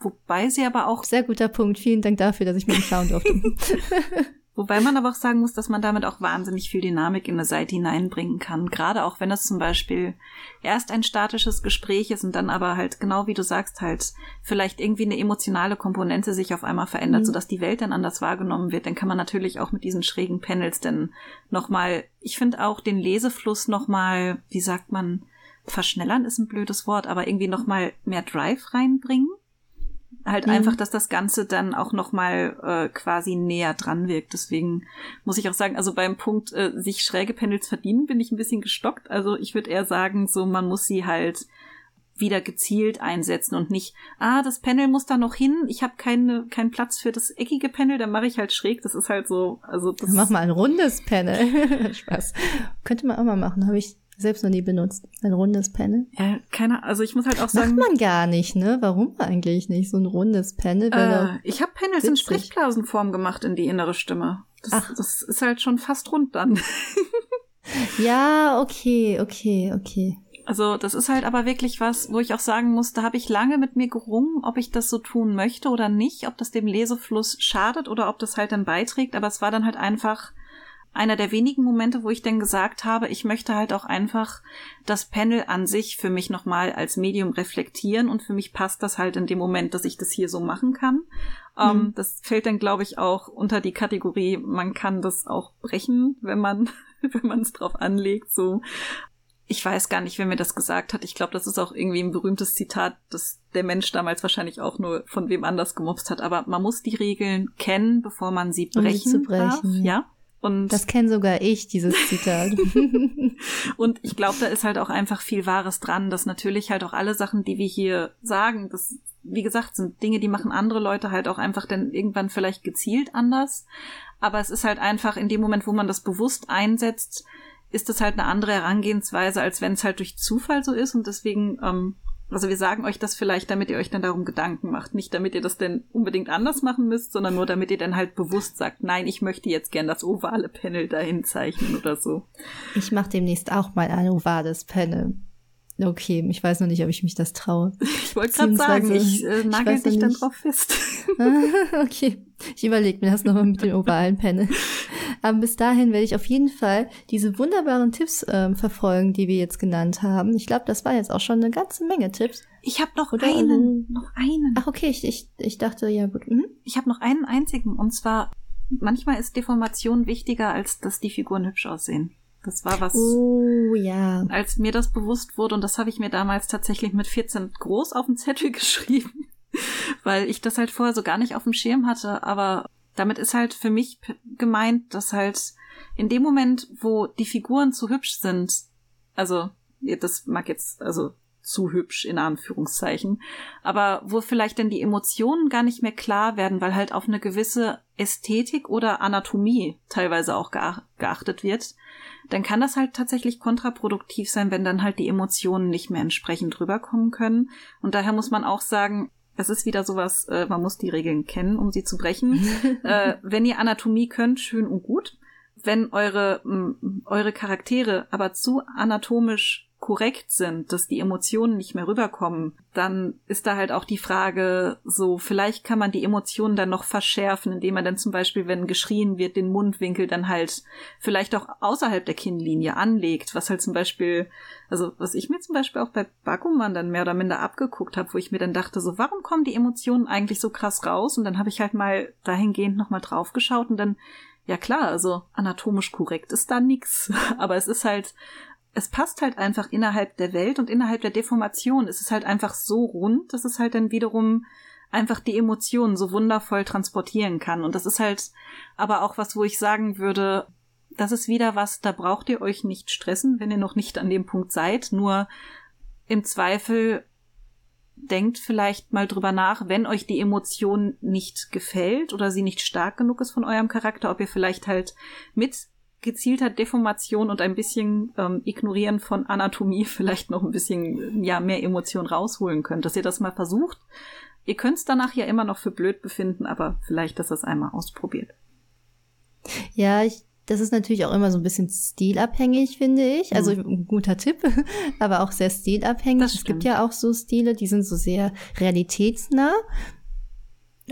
wobei sie aber auch, sehr guter Punkt. Vielen Dank dafür, dass ich mir den schauen durfte. wobei man aber auch sagen muss, dass man damit auch wahnsinnig viel Dynamik in eine Seite hineinbringen kann. Gerade auch wenn es zum Beispiel erst ein statisches Gespräch ist und dann aber halt genau wie du sagst halt vielleicht irgendwie eine emotionale Komponente sich auf einmal verändert, Mhm. sodass die Welt dann anders wahrgenommen wird, dann kann man natürlich auch mit diesen schrägen Panels dann nochmal, ich finde auch den Lesefluss nochmal, wie sagt man, verschnellern ist ein blödes Wort, aber irgendwie nochmal mehr Drive reinbringen. Halt Mhm. einfach, dass das Ganze dann auch noch mal äh, quasi näher dran wirkt. Deswegen muss ich auch sagen, also beim Punkt äh, sich schräge Panels verdienen, bin ich ein bisschen gestockt. Also ich würde eher sagen, so man muss sie halt wieder gezielt einsetzen und nicht, ah, das Panel muss da noch hin, ich habe keine keinen Platz für das eckige Panel, dann mache ich halt schräg. Das ist halt so, also das Mach mal ein rundes Panel. Spaß. Könnte man auch mal machen, habe ich selbst noch nie benutzt. Ein rundes Panel. ja, keine, also ich muss halt auch Macht sagen, man gar nicht, ne? Warum eigentlich nicht? So ein rundes Panel Äh, ich habe Panels in witzig. Sprechblasenform gemacht in die innere Stimme. Das, Ach. das ist halt schon fast rund dann. Ja, okay, okay, okay. Also das ist halt aber wirklich was, wo ich auch sagen muss, da habe ich lange mit mir gerungen, ob ich das so tun möchte oder nicht, ob das dem Lesefluss schadet oder ob das halt dann beiträgt. Aber es war dann halt einfach einer der wenigen Momente, wo ich dann gesagt habe, ich möchte halt auch einfach das Panel an sich für mich nochmal als Medium reflektieren und für mich passt das halt in dem Moment, dass ich das hier so machen kann. Ähm, Mhm. das fällt dann, glaube ich, auch unter die Kategorie, man kann das auch brechen, wenn man, wenn man es drauf anlegt, so. Ich weiß gar nicht, wer mir das gesagt hat. Ich glaube, das ist auch irgendwie ein berühmtes Zitat, das der Mensch damals wahrscheinlich auch nur von wem anders gemobst hat. Aber man muss die Regeln kennen, bevor man sie Um sie brechen, zu brechen, darf. ja. Und Das kenne sogar ich, dieses Zitat. und ich glaube, da ist halt auch einfach viel Wahres dran, dass natürlich halt auch alle Sachen, die wir hier sagen, das, wie gesagt, sind Dinge, die machen andere Leute halt auch einfach dann irgendwann vielleicht gezielt anders. Aber es ist halt einfach in dem Moment, wo man das bewusst einsetzt, ist das halt eine andere Herangehensweise, als wenn es halt durch Zufall so ist. Und deswegen, ähm, also wir sagen euch das vielleicht, damit ihr euch dann darum Gedanken macht. Nicht damit ihr das denn unbedingt anders machen müsst, sondern nur damit ihr dann halt bewusst sagt, nein, ich möchte jetzt gern das ovale Panel dahin zeichnen oder so. ich mache demnächst auch mal ein ovales Panel. Okay, ich weiß noch nicht, ob ich mich das traue. Ich wollte gerade sagen, ich äh, ich nagel noch dich dann nicht. drauf fest. okay, ich überlege mir das nochmal mit dem ovalen Panel. Aber bis dahin werde ich auf jeden Fall diese wunderbaren Tipps ähm, verfolgen, die wir jetzt genannt haben. Ich glaube, das war jetzt auch schon eine ganze Menge Tipps. Ich habe noch Oder? einen, noch einen. Ach, okay, ich, ich, ich dachte, ja gut. Mhm. Ich habe noch einen einzigen und zwar manchmal ist Deformation wichtiger als dass die Figuren hübsch aussehen. Das war was, Oh ja. als mir das bewusst wurde und das habe ich mir damals tatsächlich mit 14 groß auf den Zettel geschrieben, weil ich das halt vorher so gar nicht auf dem Schirm hatte, aber damit ist halt für mich gemeint, dass halt in dem Moment, wo die Figuren zu hübsch sind, also das mag jetzt also zu hübsch in Anführungszeichen, aber wo vielleicht dann die Emotionen gar nicht mehr klar werden, weil halt auf eine gewisse Ästhetik oder Anatomie teilweise auch geach- geachtet wird, dann kann das halt tatsächlich kontraproduktiv sein, wenn dann halt die Emotionen nicht mehr entsprechend rüberkommen können. Und daher muss man auch sagen, es ist wieder sowas, äh, man muss die Regeln kennen, um sie zu brechen. äh, wenn ihr Anatomie könnt, schön und gut. Wenn eure, m, eure Charaktere aber zu anatomisch korrekt sind, dass die Emotionen nicht mehr rüberkommen, dann ist da halt auch die Frage, so vielleicht kann man die Emotionen dann noch verschärfen, indem man dann zum Beispiel, wenn geschrien wird, den Mundwinkel dann halt vielleicht auch außerhalb der Kinnlinie anlegt, was halt zum Beispiel, also was ich mir zum Beispiel auch bei Bakuman dann mehr oder minder abgeguckt habe, wo ich mir dann dachte, so warum kommen die Emotionen eigentlich so krass raus? Und dann habe ich halt mal dahingehend nochmal drauf geschaut und dann ja klar, also anatomisch korrekt ist da nix, aber es ist halt es passt halt einfach innerhalb der Welt und innerhalb der Deformation. Es ist halt einfach so rund, dass es halt dann wiederum einfach die Emotionen so wundervoll transportieren kann. Und das ist halt aber auch was, wo ich sagen würde, das ist wieder was, da braucht ihr euch nicht stressen, wenn ihr noch nicht an dem Punkt seid. Nur im Zweifel denkt vielleicht mal drüber nach, wenn euch die Emotion nicht gefällt oder sie nicht stark genug ist von eurem Charakter, ob ihr vielleicht halt mit gezielter Deformation und ein bisschen ähm, Ignorieren von Anatomie vielleicht noch ein bisschen ja mehr Emotion rausholen könnt, dass ihr das mal versucht. Ihr könnt es danach ja immer noch für blöd befinden, aber vielleicht, dass ihr es einmal ausprobiert. Ja, ich, das ist natürlich auch immer so ein bisschen stilabhängig, finde ich. Also ein guter Tipp, aber auch sehr stilabhängig. Es gibt ja auch so Stile, die sind so sehr realitätsnah.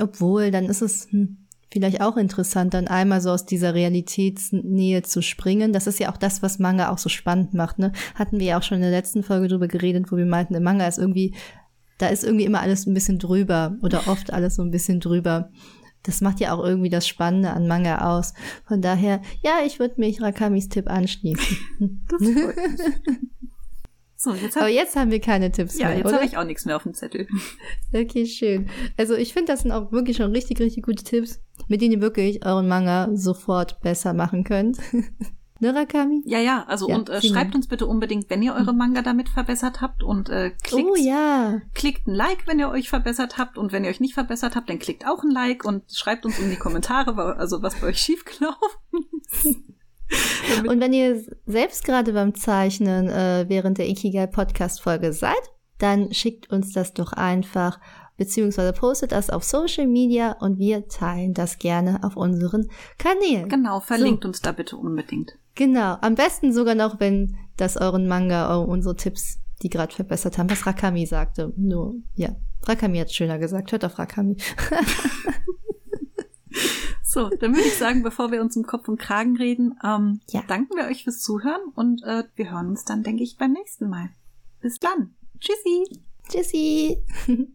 Obwohl, dann ist es hm, vielleicht auch interessant, dann einmal so aus dieser Realitätsnähe zu springen. Das ist ja auch das, was Manga auch so spannend macht. Ne? Hatten wir ja auch schon in der letzten Folge drüber geredet, wo wir meinten, im Manga ist irgendwie, da ist irgendwie immer alles ein bisschen drüber oder oft alles so ein bisschen drüber. Das macht ja auch irgendwie das Spannende an Manga aus. Von daher, ja, ich würde mich Rakamis Tipp anschließen. Das freut mich. So, jetzt Aber jetzt haben wir keine Tipps ja, mehr, jetzt oder? habe ich auch nichts mehr auf dem Zettel. Okay, schön. Also ich finde, das sind auch wirklich schon richtig, richtig gute Tipps, mit denen ihr wirklich euren Manga sofort besser machen könnt. ne, Rakami? Ja, ja, also Ja, und äh, schreibt uns bitte unbedingt, wenn ihr eure Manga damit verbessert habt und äh, klickt, Oh ja. klickt ein Like, wenn ihr euch verbessert habt und wenn ihr euch nicht verbessert habt, dann klickt auch ein Like und schreibt uns in die Kommentare, also was bei euch schiefgelaufen ist. Und wenn ihr selbst gerade beim Zeichnen äh, während der Ikigai Podcast Folge seid, dann schickt uns das doch einfach beziehungsweise postet das auf Social Media und wir teilen das gerne auf unseren Kanälen. genau, verlinkt uns da bitte unbedingt. Genau, am besten sogar noch, wenn das euren Manga, oh, unsere Tipps, die gerade verbessert haben, was Rakami sagte. Nur, ja, Rakami hat schöner gesagt. Hört auf Rakami. So, dann würde ich sagen, bevor wir uns im Kopf und Kragen reden, ähm, Ja. danken wir euch fürs Zuhören und äh, wir hören uns dann, denke ich, beim nächsten Mal. Bis dann. Tschüssi. Tschüssi.